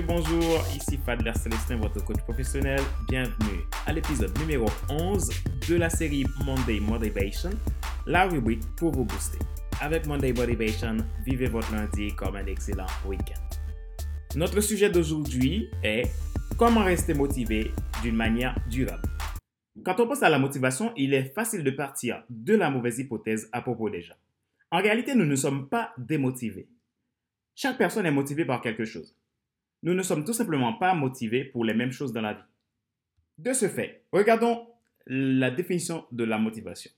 bonjour. Ici Fadler Célestin, votre coach professionnel. Bienvenue à l'épisode numéro 11 de la série Monday Motivation, la rubrique pour vous booster. Avec Monday Motivation, vivez votre lundi comme un excellent week-end. Notre sujet d'aujourd'hui est comment rester motivé d'une manière durable. Quand on pense à la motivation, il est facile de partir de la mauvaise hypothèse à propos des gens. En réalité, nous ne sommes pas démotivés. Chaque personne est motivée par quelque chose. Nous ne sommes tout simplement pas motivés pour les mêmes choses dans la vie. De ce fait, regardons la définition de la motivation.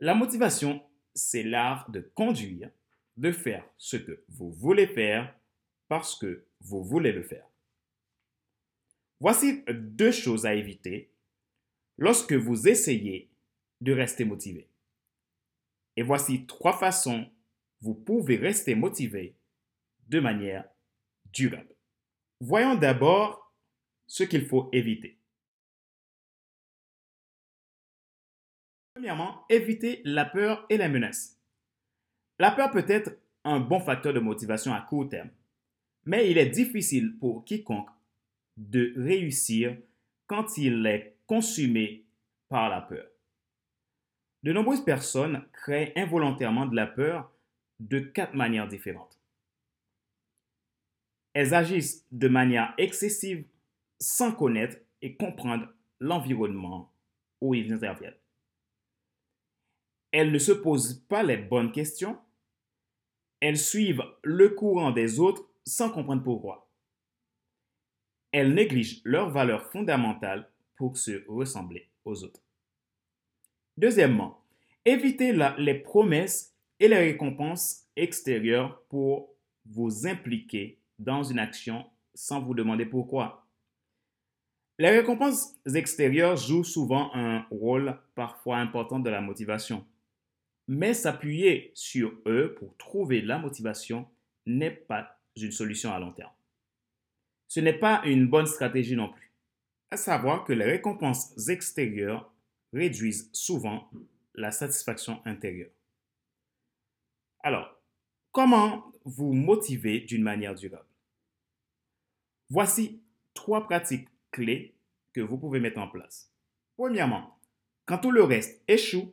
La motivation, c'est l'art de conduire, de faire ce que vous voulez faire parce que vous voulez le faire. Voici deux choses à éviter lorsque vous essayez de rester motivé. Et voici trois façons vous pouvez rester motivé de manière durable. Voyons d'abord ce qu'il faut éviter. Premièrement, éviter la peur et la menace. La peur peut être un bon facteur de motivation à court terme, mais il est difficile pour quiconque de réussir quand il est consumé par la peur. De nombreuses personnes créent involontairement de la peur de quatre manières différentes. Elles agissent de manière excessive sans connaître et comprendre l'environnement où ils interviennent. Elles ne se posent pas les bonnes questions. Elles suivent le courant des autres sans comprendre pourquoi. Elles négligent leurs valeurs fondamentales pour se ressembler aux autres. Deuxièmement, évitez les promesses et les récompenses extérieures pour vous impliquer dans une action sans vous demander pourquoi. Les récompenses extérieures jouent souvent un rôle parfois important de la motivation, mais s'appuyer sur eux pour trouver la motivation n'est pas une solution à long terme. Ce n'est pas une bonne stratégie non plus. À savoir que les récompenses extérieures réduisent souvent la satisfaction intérieure. Alors, comment vous motiver d'une manière durable? Voici trois pratiques clés que vous pouvez mettre en place. Premièrement, quand tout le reste échoue,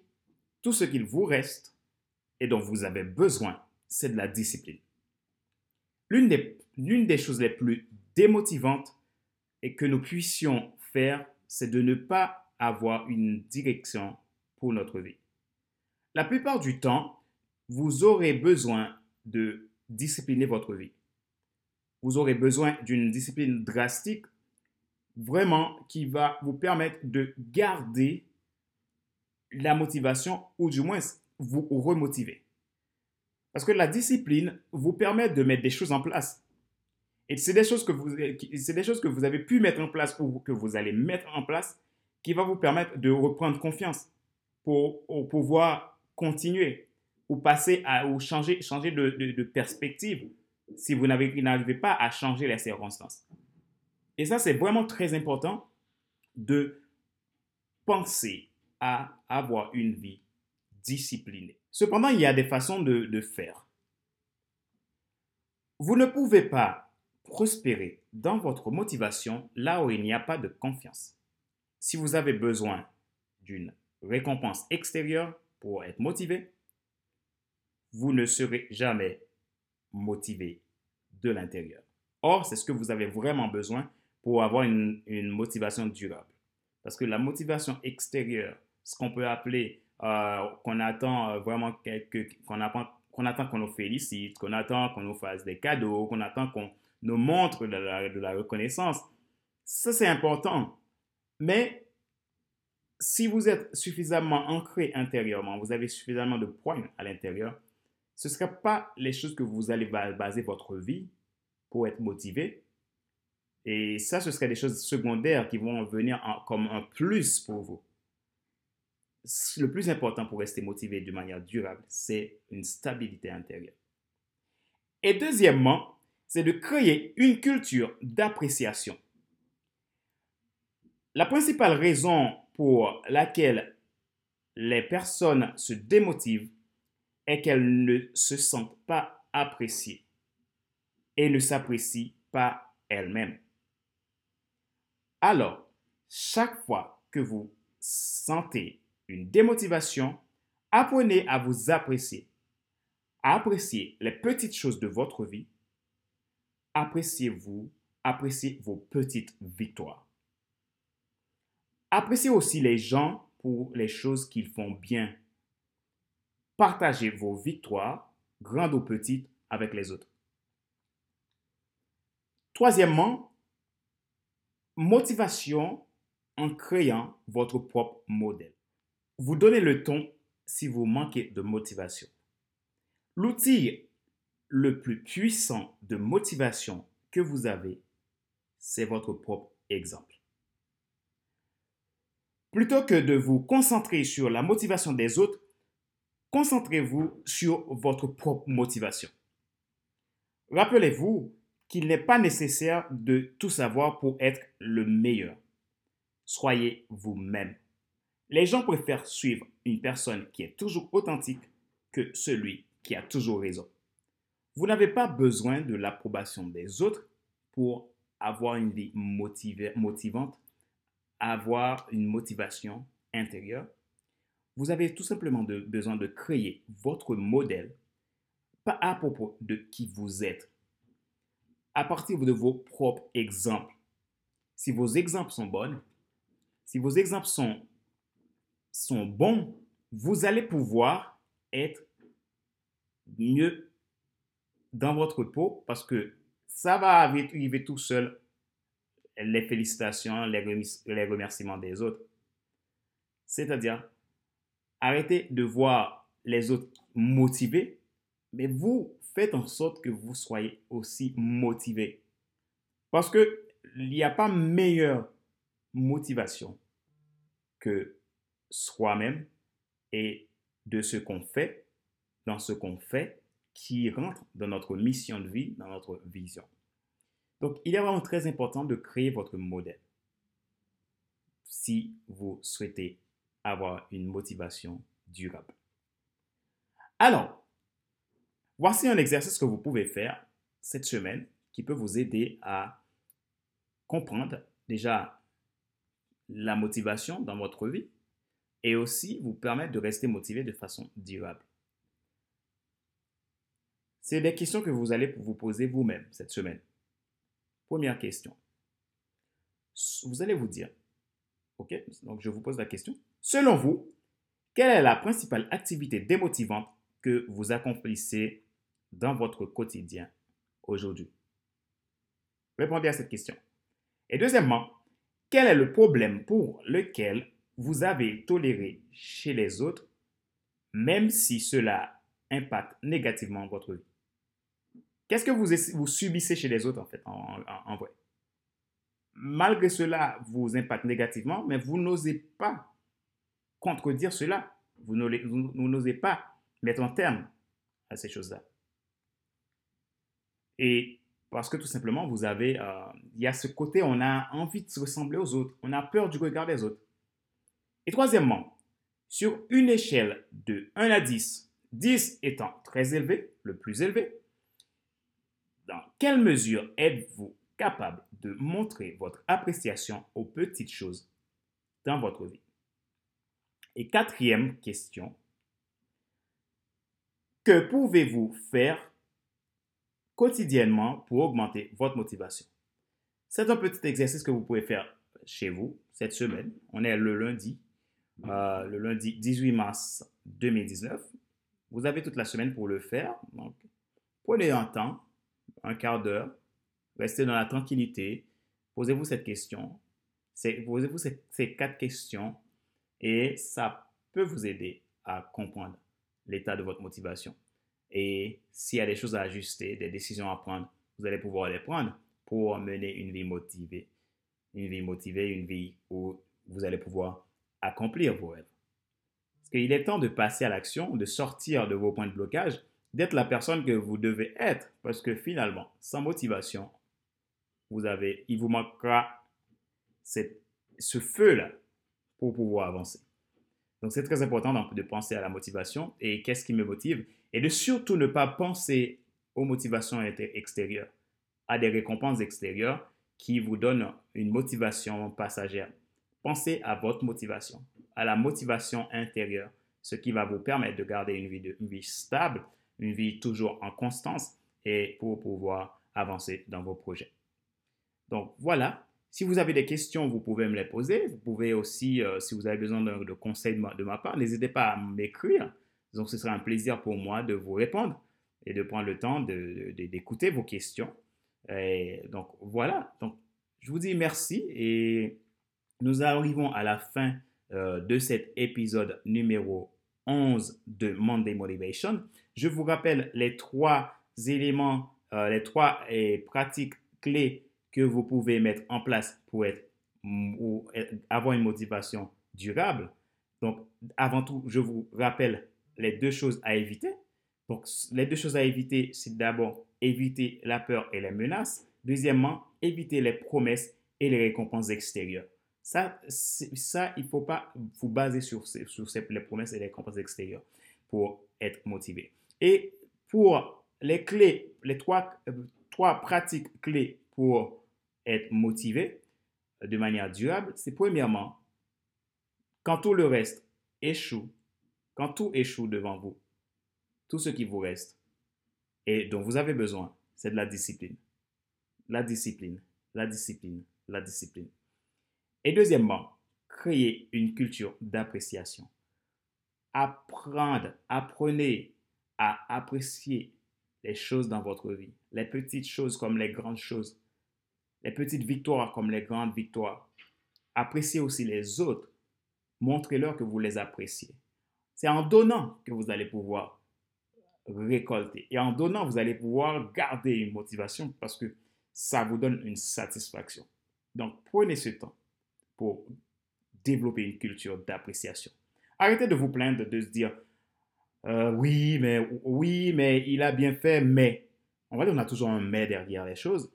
tout ce qu'il vous reste et dont vous avez besoin, c'est de la discipline. L'une des, choses les plus démotivantes et que nous puissions faire, c'est de ne pas avoir une direction pour notre vie. La plupart du temps, vous aurez besoin de discipliner votre vie vous aurez besoin d'une discipline drastique, vraiment qui va vous permettre de garder la motivation ou du moins vous remotiver. Parce que la discipline vous permet de mettre des choses en place. Et c'est des choses que vous, des choses que vous avez pu mettre en place ou que vous allez mettre en place qui va vous permettre de reprendre confiance pour, pouvoir continuer ou passer à, ou changer, changer de perspective si vous n'arrivez pas à changer les circonstances. Et ça, c'est vraiment très important de penser à avoir une vie disciplinée. Cependant, il y a des façons de, de faire. Vous ne pouvez pas prospérer dans votre motivation là où il n'y a pas de confiance. Si vous avez besoin d'une récompense extérieure pour être motivé, vous ne serez jamais motivé de l'intérieur. Or, c'est ce que vous avez vraiment besoin pour avoir une, motivation durable. Parce que la motivation extérieure, ce qu'on peut appeler, euh, qu'on attend euh, vraiment qu'on attend qu'on nous félicite, qu'on attend qu'on nous fasse des cadeaux, qu'on attend qu'on nous montre de la, de la reconnaissance, ça c'est important. Mais si vous êtes suffisamment ancré intérieurement, vous avez suffisamment de points à l'intérieur, ce ne sera pas les choses que vous allez baser votre vie pour être motivé. Et ça, ce serait des choses secondaires qui vont venir comme un plus pour vous. Le plus important pour rester motivé de manière durable, c'est une stabilité intérieure. Et deuxièmement, c'est de créer une culture d'appréciation. La principale raison pour laquelle les personnes se démotivent est qu'elles ne se sentent pas appréciées et ne s'apprécient pas elle-même. Alors, chaque fois que vous sentez une démotivation, apprenez à vous apprécier, à apprécier les petites choses de votre vie. Appréciez-vous, appréciez vos petites victoires. Appréciez aussi les gens pour les choses qu'ils font bien. Partagez vos victoires, grandes ou petites, avec les autres. Troisièmement, motivation en créant votre propre modèle. Vous donnez le ton si vous manquez de motivation. L'outil le plus puissant de motivation que vous avez, c'est votre propre exemple. Plutôt que de vous concentrer sur la motivation des autres, concentrez-vous sur votre propre motivation. Rappelez-vous qu'il n'est pas nécessaire de tout savoir pour être le meilleur. Soyez vous-même. Les gens préfèrent suivre une personne qui est toujours authentique que celui qui a toujours raison. Vous n'avez pas besoin de l'approbation des autres pour avoir une vie motivante, avoir une motivation intérieure. Vous avez tout simplement besoin de créer votre modèle, pas à propos de qui vous êtes, à partir de vos propres exemples. Si vos exemples sont bons, si vos exemples sont, sont bons, vous allez pouvoir être mieux dans votre peau parce que ça va arriver tout seul les félicitations, les, les remerciements des autres. C'est-à-dire, arrêtez de voir les autres motivés, mais vous faites en sorte que vous soyez aussi motivé. Parce qu'il n'y a pas meilleure motivation que soi-même et de ce qu'on fait, dans ce qu'on fait, qui rentre dans notre mission de vie, dans notre vision. Donc, il est vraiment très important de créer votre modèle si vous souhaitez avoir une motivation durable. Alors, Voici un exercice que vous pouvez faire cette semaine qui peut vous aider à comprendre déjà la motivation dans votre vie et aussi vous permettre de rester motivé de façon durable. C'est des questions que vous allez vous poser vous-même cette semaine. Première question. Vous allez vous dire, ok, donc je vous pose la question. Selon vous, quelle est la principale activité démotivante que vous accomplissez dans votre quotidien aujourd'hui? Répondez à cette question. Et deuxièmement, quel est le problème pour lequel vous avez toléré chez les autres, même si cela impacte négativement votre vie? Qu'est-ce que vous, subissez chez les autres en fait, en, vrai? Malgré cela vous impacte négativement, mais vous n'osez pas contredire cela. Vous n'osez pas mettre un terme à ces choses-là. Et parce que tout simplement, vous avez, euh, il y a ce côté, on a envie de se ressembler aux autres, on a peur du regard des autres. Et troisièmement, sur une échelle de 1 à 10, 10 étant très élevé, le plus élevé, dans quelle mesure êtes-vous capable de montrer votre appréciation aux petites choses dans votre vie? Et quatrième question, que pouvez-vous faire quotidiennement pour augmenter votre motivation? C'est un petit exercice que vous pouvez faire chez vous cette semaine. On est le lundi, euh, le lundi 18 mars 2019. Vous avez toute la semaine pour le faire. Donc, prenez un temps, un quart d'heure, restez dans la tranquillité, posez-vous cette question, posez-vous ces quatre questions et ça peut vous aider à comprendre l'état de votre motivation. Et s'il y a des choses à ajuster, des décisions à prendre, vous allez pouvoir les prendre pour mener une vie motivée. Une vie motivée, une vie où vous allez pouvoir accomplir vos rêves. Parce qu'il est temps de passer à l'action, de sortir de vos points de blocage, d'être la personne que vous devez être. Parce que finalement, sans motivation, vous avez, il vous manquera ce feu-là pouvoir avancer. Donc c'est très important de penser à la motivation et qu'est-ce qui me motive et de surtout ne pas penser aux motivations extérieures. à des récompenses extérieures qui vous donnent une motivation passagère. Pensez à votre motivation, à la motivation intérieure, ce qui va vous permettre de garder une vie, une vie stable, une vie toujours en constance et pour pouvoir avancer dans vos projets. Donc voilà, si vous avez des questions, vous pouvez me les poser. Vous pouvez aussi, euh, si vous avez besoin de, conseils de ma, part, n'hésitez pas à m'écrire. Donc ce sera un plaisir pour moi de vous répondre et de prendre le temps d'écouter vos questions. Et donc voilà, donc je vous dis merci et nous arrivons à la fin euh, de cet épisode numéro 11 de Monday Motivation. Je vous rappelle les trois éléments, euh, les trois pratiques clés que vous pouvez mettre en place pour être, ou avoir une motivation durable. Donc, avant tout, je vous rappelle les deux choses à éviter. Donc, les deux choses à éviter, c'est d'abord éviter la peur et les menaces. Deuxièmement, éviter les promesses et les récompenses extérieures. Ça, ça il ne faut pas vous baser sur, ces, sur les promesses et les récompenses extérieures pour être motivé. Et pour les clés, les trois, euh, trois pratiques clés pour être motivé de manière durable, c'est premièrement, quand tout le reste échoue, quand tout échoue devant vous, tout ce qui vous reste et dont vous avez besoin, c'est de la discipline. La discipline, la discipline, la discipline. Et deuxièmement, créer une culture d'appréciation. Apprendre, apprenez à apprécier les choses dans votre vie, les petites choses comme les grandes choses, les petites victoires comme les grandes victoires. Appréciez aussi les autres. Montrez-leur que vous les appréciez. C'est en donnant que vous allez pouvoir récolter. Et en donnant, vous allez pouvoir garder une motivation parce que ça vous donne une satisfaction. Donc, prenez ce temps pour développer une culture d'appréciation. Arrêtez de vous plaindre, de se dire, euh, oui, mais oui, mais il a bien fait, mais. En fait, on a toujours un mais derrière les choses.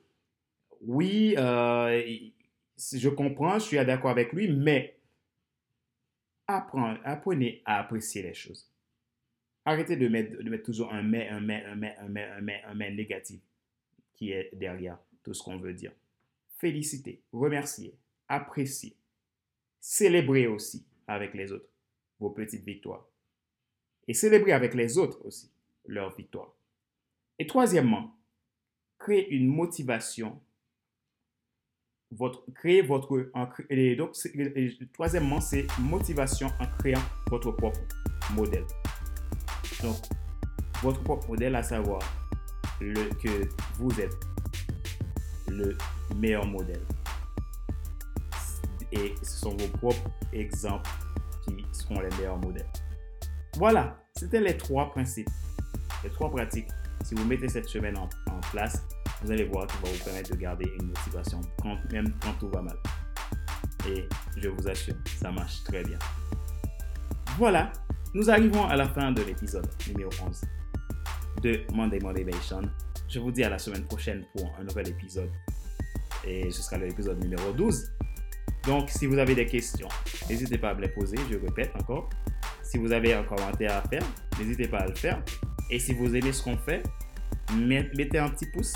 Oui, euh, je comprends, je suis d'accord avec lui, mais apprenez à apprécier les choses. Arrêtez de mettre, de mettre toujours un mais, un mais, un mais, un mais, un mais, un mais négatif qui est derrière tout ce qu'on veut dire. Félicitez, remerciez, appréciez, célébrez aussi avec les autres vos petites victoires et célébrer avec les autres aussi leur victoire. Et troisièmement, créer une motivation. Votre, créer votre, et donc, troisièmement, c'est motivation en créant votre propre modèle. Donc, votre propre modèle, à savoir le, que vous êtes le meilleur modèle. Et ce sont vos propres exemples qui seront les meilleurs modèles. Voilà, c'était les trois principes, les trois pratiques. Si vous mettez cette semaine en, place, vous allez voir ça va vous permettre de garder une motivation, même quand tout va mal. Et je vous assure, ça marche très bien. Voilà, nous arrivons à la fin de l'épisode numéro 11 de Monday Motivation. Je vous dis à la semaine prochaine pour un nouvel épisode. Et ce sera l'épisode numéro 12. Donc, si vous avez des questions, n'hésitez pas à me les poser. Je répète encore. Si vous avez un commentaire à faire, n'hésitez pas à le faire. Et si vous aimez ce qu'on fait, mettez un petit pouce.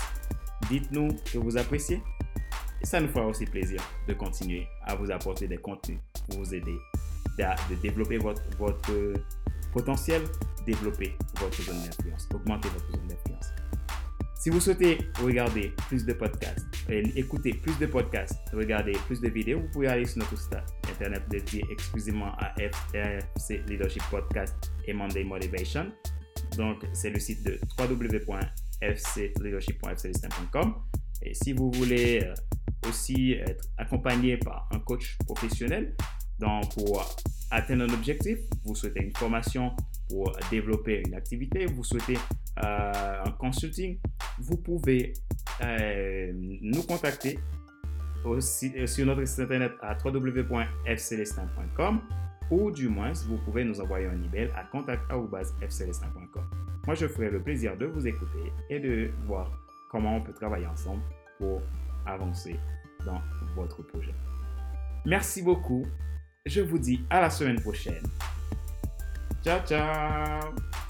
Dites-nous que vous appréciez. Et ça nous fera aussi plaisir de continuer à vous apporter des contenus pour vous aider de développer votre, votre potentiel, développer votre zone d'influence, augmenter votre zone d'influence. Si vous souhaitez regarder plus de podcasts, écouter plus de podcasts, regarder plus de vidéos, vous pouvez aller sur notre site internet dédié exclusivement à FC Leadership Podcast et Monday Motivation. Donc, c'est le site de www.fcleadership.fclistin.com. Et si vous voulez euh, aussi être accompagné par un coach professionnel donc pour atteindre un objectif, vous souhaitez une formation pour développer une activité, vous souhaitez euh, un consulting, vous pouvez euh, nous contacter aussi, sur notre site internet à www.fcelestin.com ou du moins vous pouvez nous envoyer un email à contact.fcelestin.com. Moi, je ferai le plaisir de vous écouter et de voir comment on peut travailler ensemble pour avancer dans votre projet. Merci beaucoup. Je vous dis à la semaine prochaine. Ciao, ciao